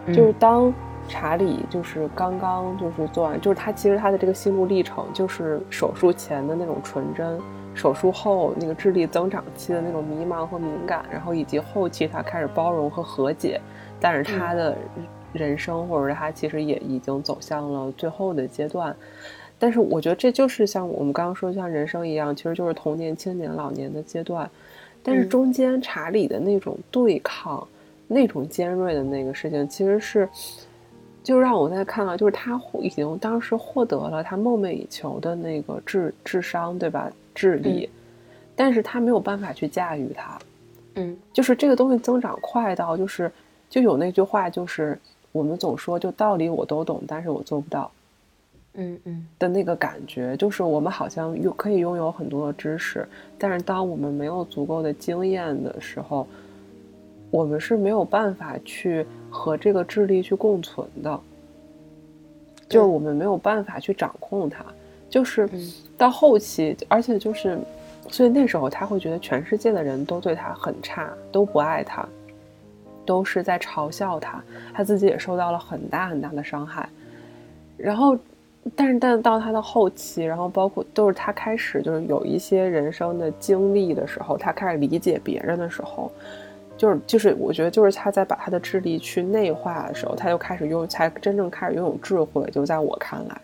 就是当查理就是刚刚就是做完，就是他其实他的这个心路历程，就是手术前的那种纯真。手术后那个智力增长期的那种迷茫和敏感，然后以及后期他开始包容和和解，但是他的人生或者是他其实也已经走向了最后的阶段。但是我觉得这就是像我们刚刚说，像人生一样，其实就是童年、青年、老年的阶段。但是中间查理的那种对抗、那种尖锐的那个事情，其实是就让我在看到，就是他已经当时获得了他梦寐以求的那个智智商，对吧？智力，但是他没有办法去驾驭它，嗯，就是这个东西增长快到，就是就有那句话，就是我们总说，就道理我都懂，但是我做不到，嗯嗯。的那个感觉，就是我们好像有可以拥有很多的知识，但是当我们没有足够的经验的时候，我们是没有办法去和这个智力去共存的，就是我们没有办法去掌控它。就是到后期，而且就是，所以那时候他会觉得全世界的人都对他很差，都不爱他，都是在嘲笑他，他自己也受到了很大很大的伤害。然后，但是但到他的后期，然后包括都是他开始就是有一些人生的经历的时候，他开始理解别人的时候，就是就是我觉得就是他在把他的智力去内化的时候，他就开始拥才真正开始拥有智慧。就在我看来。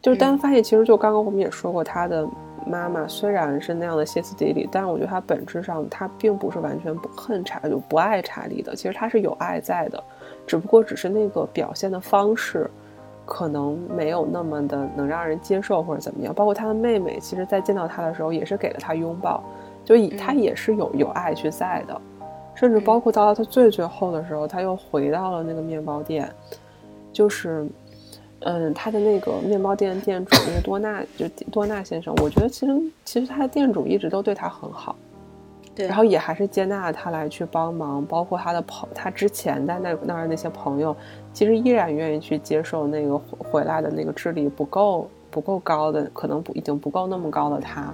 就是丹发现，其实就刚刚我们也说过，他的妈妈虽然是那样的歇斯底里，但是我觉得她本质上她并不是完全不恨查，理不爱查理的。其实她是有爱在的，只不过只是那个表现的方式，可能没有那么的能让人接受或者怎么样。包括她的妹妹，其实在见到她的时候也是给了她拥抱，就以她也是有有爱去在的。甚至包括到了她最最后的时候，她又回到了那个面包店，就是。嗯，他的那个面包店店主那个多纳，就多纳先生，我觉得其实其实他的店主一直都对他很好，对，然后也还是接纳他来去帮忙，包括他的朋，他之前在那那儿那些朋友，其实依然愿意去接受那个回来的那个智力不够不够高的，可能不已经不够那么高的他，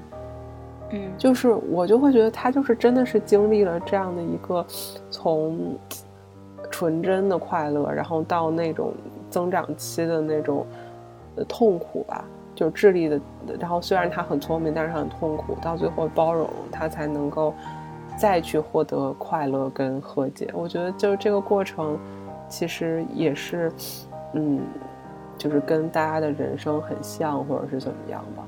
嗯，就是我就会觉得他就是真的是经历了这样的一个从纯真的快乐，然后到那种增长期的那种呃痛苦吧，就智力的，然后虽然他很聪明，但是很痛苦，到最后包容他才能够再去获得快乐跟和解。我觉得就这个过程其实也是，嗯，就是跟大家的人生很像，或者是怎么样吧。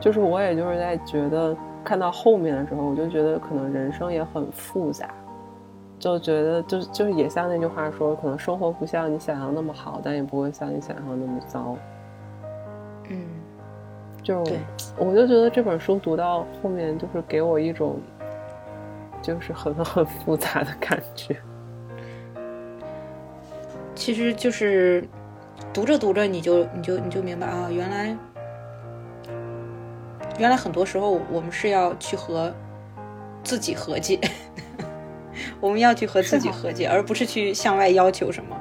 就是我也就是在觉得看到后面的时候，我就觉得可能人生也很复杂。就觉得，就就是也像那句话说，可能生活不像你想象那么好，但也不会像你想象那么糟。嗯，就是我就觉得这本书读到后面，就是给我一种，就是很很复杂的感觉。其实就是读着读着，你就你就你就明白啊，原来原来很多时候我们是要去和自己和解。我们要去和自己和解，而不是去向外要求什么。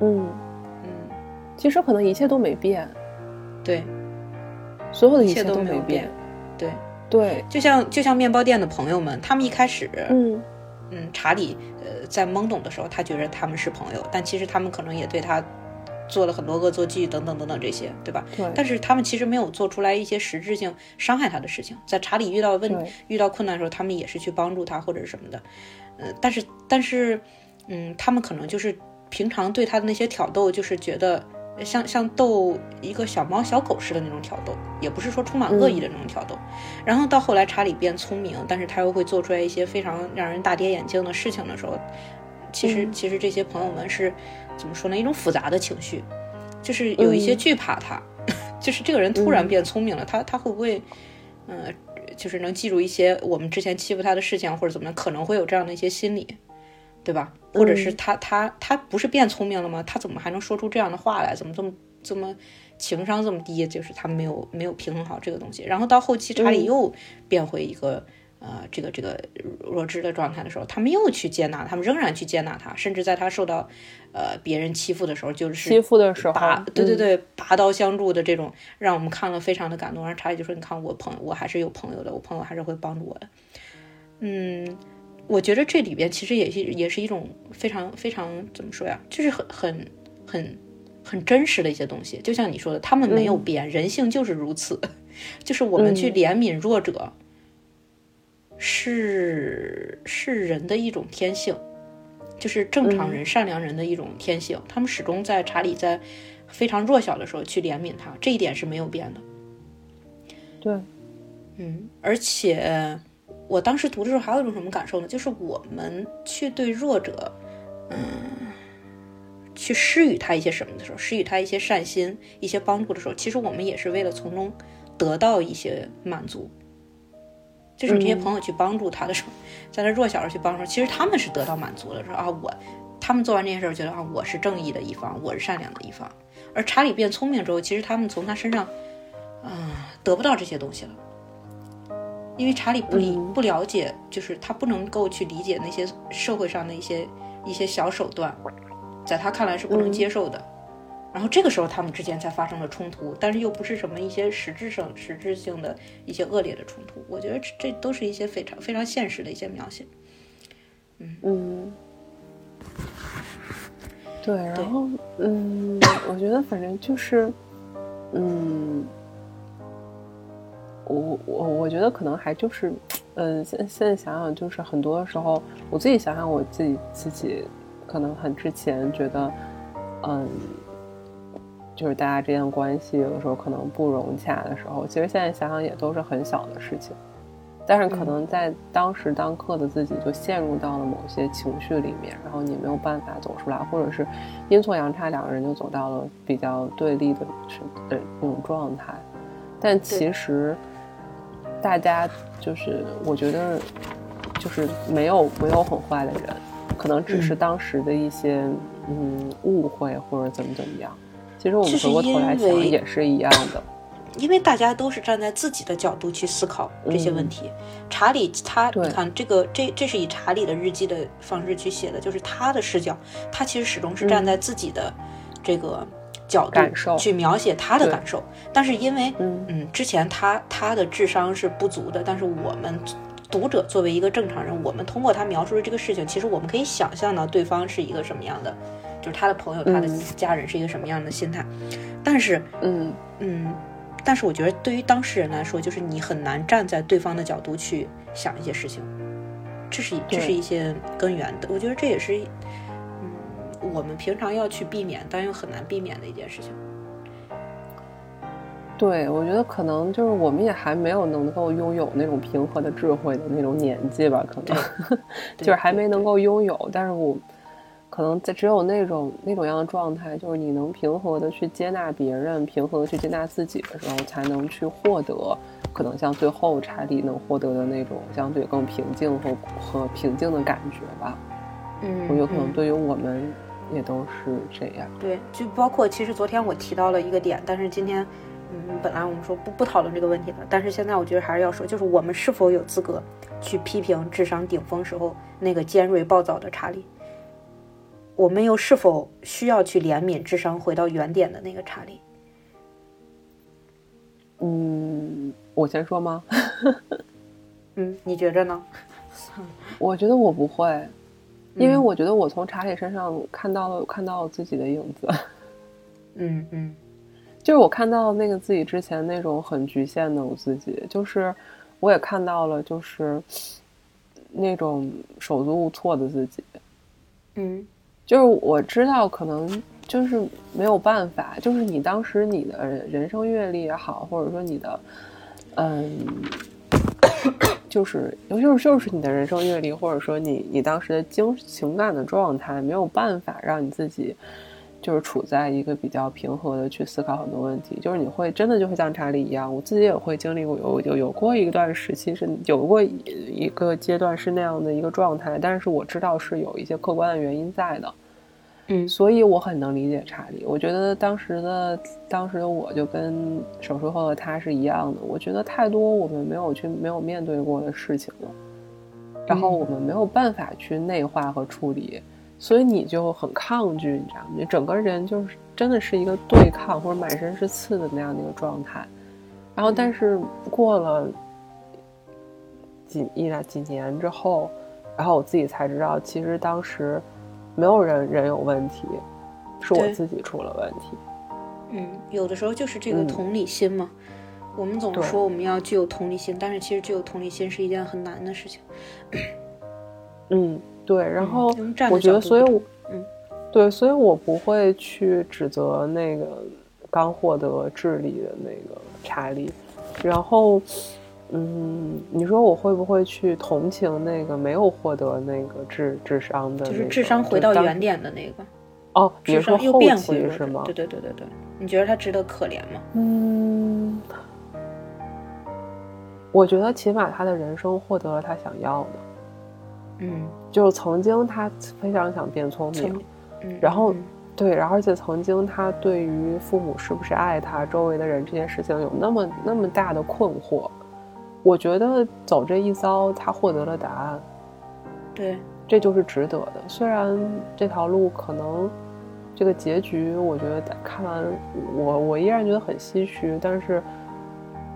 嗯嗯，其实可能一切都没变，对，所有的一切都没有变，对对。就像就像面包店的朋友们，他们一开始，嗯嗯，查理呃在懵懂的时候，他觉得他们是朋友，但其实他们可能也对他。做了很多恶作剧等等等等这些，对吧？对。但是他们其实没有做出来一些实质性伤害他的事情。在查理遇到问遇到困难的时候，他们也是去帮助他或者是什么的。呃，但是但是，嗯，他们可能就是平常对他的那些挑逗，就是觉得像像逗一个小猫小狗似的那种挑逗，也不是说充满恶意的那种挑逗。然后到后来查理变聪明，但是他又会做出来一些非常让人大跌眼镜的事情的时候，其实其实这些朋友们是。怎么说呢？一种复杂的情绪，就是有一些惧怕他，就是这个人突然变聪明了，他他会不会，嗯，就是能记住一些我们之前欺负他的事情，或者怎么样，可能会有这样的一些心理，对吧？或者是他他他不是变聪明了吗？他怎么还能说出这样的话来？怎么这么这么情商这么低？就是他没有没有平衡好这个东西。然后到后期，查理又变回一个。呃，这个这个弱智的状态的时候，他们又去接纳，他们仍然去接纳他，甚至在他受到呃别人欺负的时候，就是欺负的时候，拔对对对，拔刀相助的这种，让我们看了非常的感动。然后查理就说：“你看，我朋友，我还是有朋友的，我朋友还是会帮助我的。”嗯，我觉得这里边其实也是也是一种非常非常怎么说呀，就是很很很很真实的一些东西。就像你说的，他们没有变，人性就是如此，就是我们去怜悯弱者。是是人的一种天性，就是正常人、善良人的一种天性。他们始终在查理在非常弱小的时候去怜悯他，这一点是没有变的。对，嗯，而且我当时读的时候还有一种什么感受呢？就是我们去对弱者，嗯，去施予他一些什么的时候，施予他一些善心、一些帮助的时候，其实我们也是为了从中得到一些满足。就是这些朋友去帮助他的时候，在他弱小时候去帮助，其实他们是得到满足的，说啊我，他们做完这件事儿觉得啊我是正义的一方，我是善良的一方。而查理变聪明之后，其实他们从他身上，啊得不到这些东西了，因为查理不理不了解，就是他不能够去理解那些社会上的一些一些小手段，在他看来是不能接受的。然后这个时候，他们之间才发生了冲突，但是又不是什么一些实质上、实质性的一些恶劣的冲突。我觉得这这都是一些非常非常现实的一些描写。嗯嗯，对，然后嗯，我觉得反正就是，嗯，我我我觉得可能还就是，嗯，现现在想想，就是很多时候，我自己想想，我自己自己可能很之前觉得，嗯。就是大家之间的关系，有的时候可能不融洽的时候，其实现在想想也都是很小的事情，但是可能在当时当刻的自己就陷入到了某些情绪里面，然后你没有办法走出来，或者是阴错阳差，两个人就走到了比较对立的的那种状态。但其实大家就是我觉得就是没有没有很坏的人，可能只是当时的一些嗯误会或者怎么怎么样。其实我们回过头来想也是一样的，因为大家都是站在自己的角度去思考这些问题。查理他，你看这个，这这是以查理的日记的方式去写的，就是他的视角，他其实始终是站在自己的这个角度去描写他的对感受，但是因为嗯嗯，之前他他的智商是不足的，但是我们读者作为一个正常人，我们通过他描述的这个事情，其实我们可以想象到对方是一个什么样的，就是他的朋友、他的嗯家人是一个什么样的心态。但是，嗯嗯，但是我觉得对于当事人来说，就是你很难站在对方的角度去想一些事情，这是这是一些根源的。我觉得这也是，嗯，我们平常要去避免，但又很难避免的一件事情。对，我觉得可能就是我们也还没有能够拥有那种平和的智慧的那种年纪吧，可能 就是还没能够拥有。但是我可能在只有那种那种样的状态，就是你能平和的去接纳别人，平和的去接纳自己的时候，才能去获得可能像最后查理能获得的那种相对更平静和和平静的感觉吧。嗯，我觉得可能嗯对于我们也都是这样。对，就包括其实昨天我提到了一个点，但是今天，嗯，本来我们说不不讨论这个问题的，但是现在我觉得还是要说，就是我们是否有资格去批评智商顶峰时候那个尖锐暴躁的查理？我们又是否需要去怜悯智商回到原点的那个查理？嗯，我先说吗？嗯，你觉着呢？我觉得我不会，因为嗯我觉得我从查理身上看到了看到了自己的影子，嗯嗯就是我看到那个自己之前那种很局限的我自己，就是我也看到了就是那种手足无措的自己，嗯就是我知道可能就是没有办法，就是你当时你的人生阅历也好，或者说你的嗯。就是，尤其是就是你的人生阅历，或者说你你当时的精情感的状态，没有办法让你自己就是处在一个比较平和的去思考很多问题。就是你会真的就会像查理一样，我自己也会经历过有有有过一段时期是有过一一个阶段是那样的一个状态，但是我知道是有一些客观的原因在的。嗯所以我很能理解查理。我觉得当时的当时的我就跟手术后的他是一样的。我觉得太多我们没有去没有面对过的事情了，然后我们没有办法去内化和处理，所以你就很抗拒，你知道吗？你整个人就是真的是一个对抗或者满身是刺的那样的一个状态。然后，但是过了几一两几年之后，然后我自己才知道，其实当时没有人人有问题，是我自己出了问题。嗯，有的时候就是这个嗯同理心嘛。我们总说我们要具有同理心，但是其实具有同理心是一件很难的事情。嗯，对。然后我觉得，所以我，嗯，对，所以我不会去指责那个刚获得智力的那个查理。然后，嗯，你说我会不会去同情那个没有获得那个智智商的、那个，就是智商回到原点的那个，哦，你智是说商又变后期回是吗？对对对对对，你觉得他值得可怜吗？嗯，我觉得起码他的人生获得了他想要的，嗯，就是曾经他非常想变聪明。曾，嗯，然后嗯。对，然后而且曾经他对于父母是不是爱他、周围的人这件事情有那么那么大的困惑，我觉得走这一遭，他获得了答案，对，这就是值得的。虽然这条路可能这个结局，我觉得看完我我依然觉得很唏嘘，但是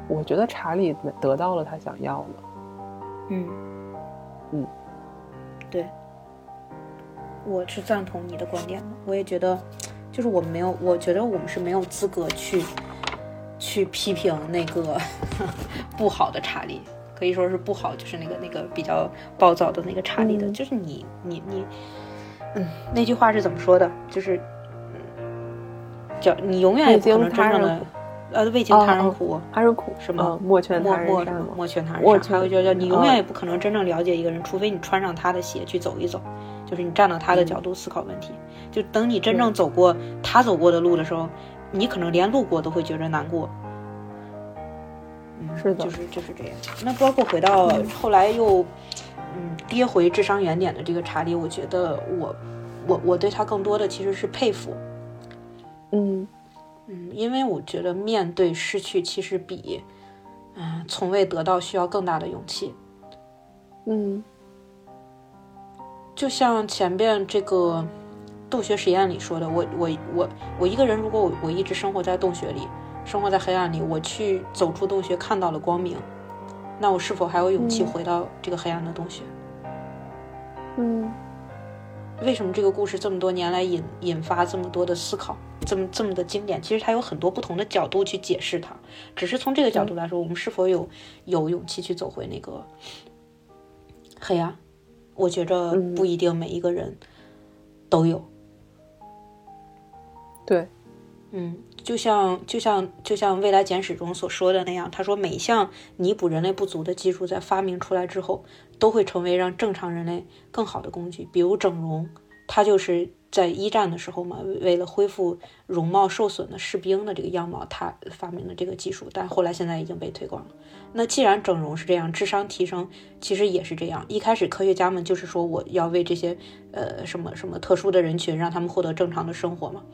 我觉得查理得到了他想要的。嗯。嗯，对，我是赞同你的观点的。我也觉得，就是我们没有，我觉得我们是没有资格去去批评那个 不好的查理，可以说是不好，就是那个那个比较暴躁的那个查理的。嗯就是你你你，嗯，那句话是怎么说的？就是，嗯，叫你永远也不可能真正的未经他人苦，呃，未经他人苦。他是苦什么嗯莫劝他人善。莫劝他人我善，还有觉就叫你永远嗯也不可能真正了解一个人，除非你穿上他的鞋去走一走，就是你站到他的角度思考问题。就等你真正嗯走过他走过的路的时候，你可能连路过都会觉得难过。嗯，是的就是就是这样。那包括回到后来又嗯跌回智商原点的这个查理，我觉得我我我对他更多的其实是佩服。嗯嗯，因为我觉得面对失去，其实比嗯、从未得到需要更大的勇气。嗯就像前边这个，洞穴实验里说的，我我我我一个人，如果我我一直生活在洞穴里，生活在黑暗里，我去走出洞穴看到了光明，那我是否还有勇气回到这个黑暗的洞穴？嗯，为什么这个故事这么多年来引引发这么多的思考，这么这么的经典？其实它有很多不同的角度去解释它，只是从这个角度来说，我们是否有有勇气去走回那个黑暗？我觉着不一定每一个人都有。对，嗯，就像就像就像《未来简史》中所说的那样，他说每一项弥补人类不足的技术在发明出来之后，都会成为让正常人类更好的工具。比如整容，他就是在一战的时候嘛，为了恢复容貌受损的士兵的这个样貌，他发明了这个技术，但后来现在已经被推广了。那既然整容是这样，智商提升其实也是这样。一开始科学家们就是说，我要为这些呃什么什么特殊的人群，让他们获得正常的生活嘛。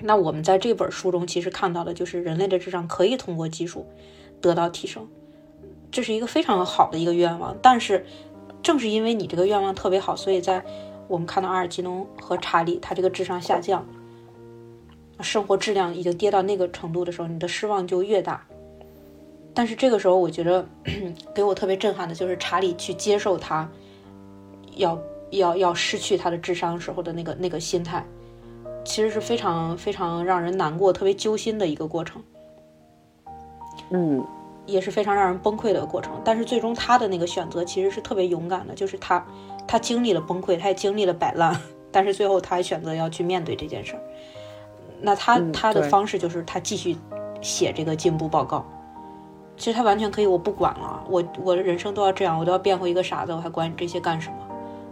那我们在这本书中其实看到的就是人类的智商可以通过技术得到提升，这是一个非常好的一个愿望。但是正是因为你这个愿望特别好，所以在我们看到阿尔奇农和查理他这个智商下降，生活质量已经跌到那个程度的时候，你的失望就越大。但是这个时候，我觉得 给我特别震撼的就是查理去接受他要要要失去他的智商时候的那个那个心态。其实是非常非常让人难过、特别揪心的一个过程，嗯，也是非常让人崩溃的过程。但是最终他的那个选择其实是特别勇敢的，就是他他经历了崩溃，他也经历了摆烂，但是最后他还选择要去面对这件事儿。那他他的方式就是他继续写这个进步报告。其实他完全可以，我不管了，我我的人生都要这样，我都要变回一个傻子，我还管你这些干什么？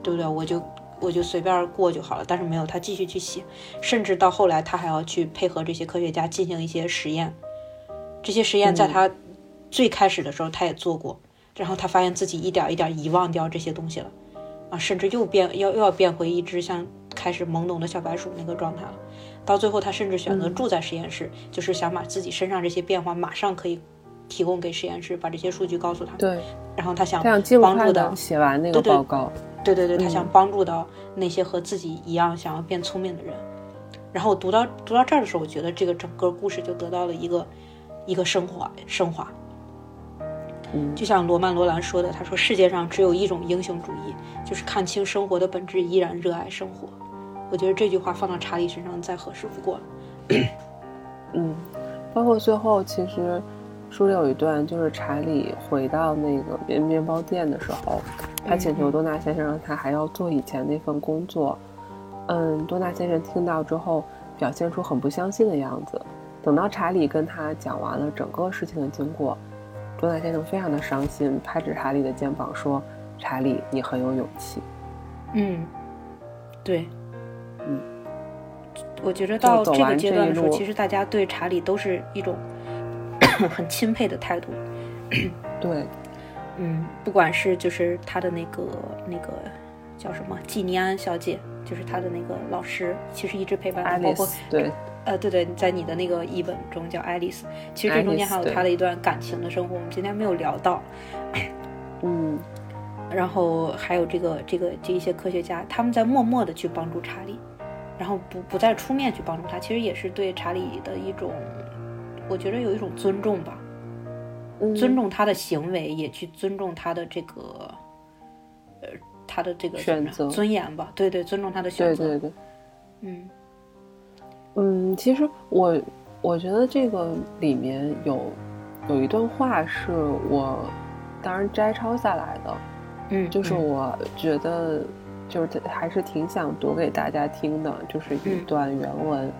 对不对？我就。我就随便过就好了，但是没有他继续去写，甚至到后来他还要去配合这些科学家进行一些实验。这些实验在他最开始的时候他也做过，然后他发现自己一点一点遗忘掉这些东西了，啊，甚至又变要又要变回一只像开始懵懂的小白鼠那个状态了。到最后他甚至选择住在实验室，就是想把自己身上这些变化马上可以提供给实验室，把这些数据告诉他。对，然后他想帮助的写完那个报告。对对对，他想帮助到那些和自己一样想要变聪明的人。然后我读到读到这儿的时候，我觉得这个整个故事就得到了一个一个升华升华。嗯，就像罗曼罗兰说的，他说世界上只有一种英雄主义，就是看清生活的本质，依然热爱生活。我觉得这句话放到查理身上再合适不过了。嗯，包括最后其实。书里有一段，就是查理回到那个面面包店的时候，他请求多纳先生让他还要做以前那份工作。嗯，多纳先生听到之后，表现出很不相信的样子。等到查理跟他讲完了整个事情的经过，多纳先生非常的伤心，拍着查理的肩膀说：“查理，你很有勇气。”嗯，对，嗯，我觉得到这个阶段的时候，其实大家对查理都是一种。很钦佩的态度，对，嗯，不管是就是他的那个那个叫什么季尼安小姐，就是他的那个老师，其实一直陪伴他，包括对，呃，对对，在你的那个译本中叫爱丽丝，其实这中间还有他的一段感情的生活，我们今天没有聊到，嗯，然后还有这个这个这一些科学家，他们在默默的去帮助查理，然后不不再出面去帮助他，其实也是对查理的一种。我觉得有一种尊重吧，尊重他的行为，也去尊重他的这个，呃，他的这个选择尊严吧。对对，尊重他的选择。对对对，嗯嗯，其实我我觉得这个里面有有一段话是我当然摘抄下来的，嗯，就是我觉得就是还是挺想读给大家听的，就是一段原文，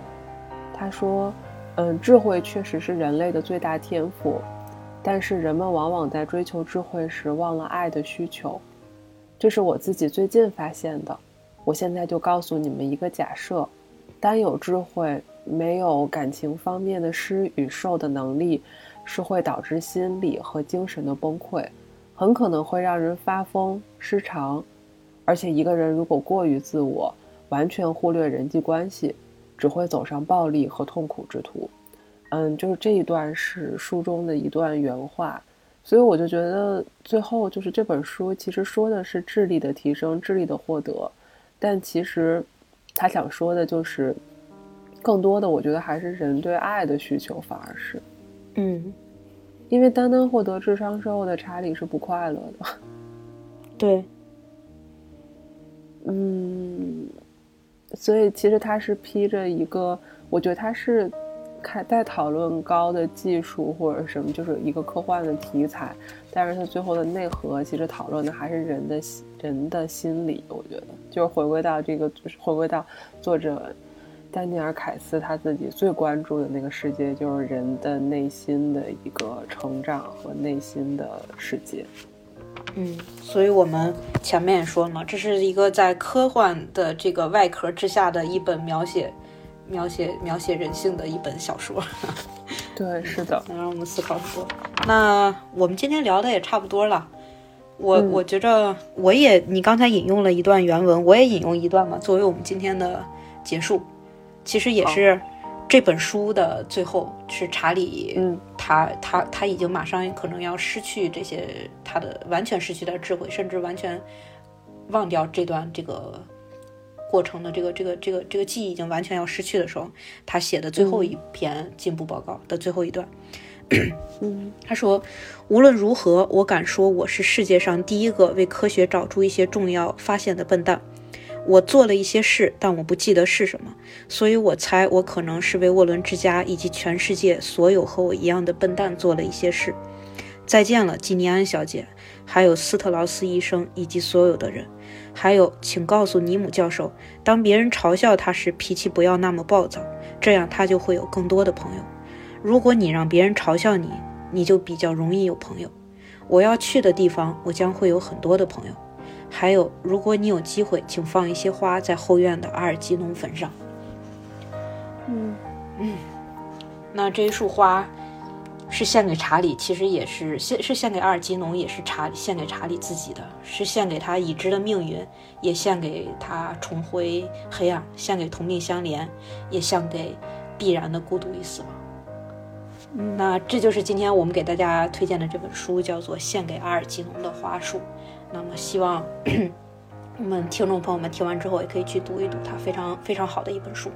他说。嗯，智慧确实是人类的最大天赋，但是人们往往在追求智慧时忘了爱的需求。这是我自己最近发现的。我现在就告诉你们一个假设：单有智慧，没有感情方面的施与受的能力，是会导致心理和精神的崩溃，很可能会让人发疯、失常。而且，一个人如果过于自我，完全忽略人际关系。只会走上暴力和痛苦之途，嗯，就是这一段是书中的一段原话，所以我就觉得最后就是这本书其实说的是智力的提升、智力的获得，但其实他想说的就是，更多的我觉得还是人对爱的需求，反而是，嗯，因为单单获得智商之后的查理是不快乐的，对，嗯，所以其实他是披着一个，我觉得他是。开在讨论高的技术或者什么，就是一个科幻的题材，但是他最后的内核其实讨论的还是人的人的心理。我觉得就是回归到这个，就是回归到作者丹尼尔·凯斯他自己最关注的那个世界，就是人的内心的一个成长和内心的世界。嗯，所以我们前面也说了，这是一个在科幻的这个外壳之下的一本描写。描写描写人性的一本小说，对，是的，能让我们思考很多。那我们今天聊的也差不多了，我我觉着我也，你刚才引用了一段原文，我也引用一段嘛，作为我们今天的结束。其实也是这本书的最后，是查理，嗯，他他他已经马上可能要失去这些，他的完全失去的智慧，甚至完全忘掉这段这个。过程的这个这个这个这个记忆已经完全要失去的时候，他写的最后一篇进步报告的最后一段，嗯 他说：“无论如何，我敢说我是世界上第一个为科学找出一些重要发现的笨蛋。我做了一些事，但我不记得是什么，所以我猜我可能是为沃伦之家以及全世界所有和我一样的笨蛋做了一些事。再见了，吉尼安小姐，还有斯特劳斯医生以及所有的人。”还有，请告诉尼姆教授，当别人嘲笑他时，脾气不要那么暴躁，这样他就会有更多的朋友。如果你让别人嘲笑你，你就比较容易有朋友。我要去的地方，我将会有很多的朋友。还有，如果你有机会，请放一些花在后院的阿尔基农坟上。嗯嗯，那这一束花。是献给查理，其实也是献是献给阿尔基农，也是查献给查理自己的，是献给他已知的命运，也献给他重回黑暗，献给同命相怜，也献给必然的孤独与死亡。那这就是今天我们给大家推荐的这本书，叫做《献给阿尔基农的花束》。那么希望 我们听众朋友们听完之后，也可以去读一读它，非常非常好的一本书。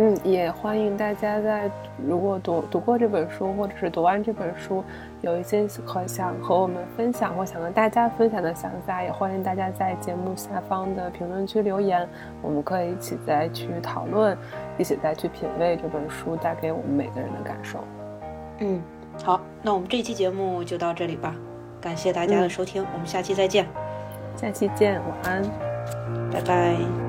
嗯，也欢迎大家在如果读读过这本书，或者是读完这本书，有一些和想和我们分享或想跟大家分享的想法，也欢迎大家在节目下方的评论区留言，我们可以一起再去讨论，一起再去品味这本书带给我们每个人的感受。嗯，好，那我们这期节目就到这里吧，感谢大家的收听，我们下期再见，下期见，晚安，拜拜。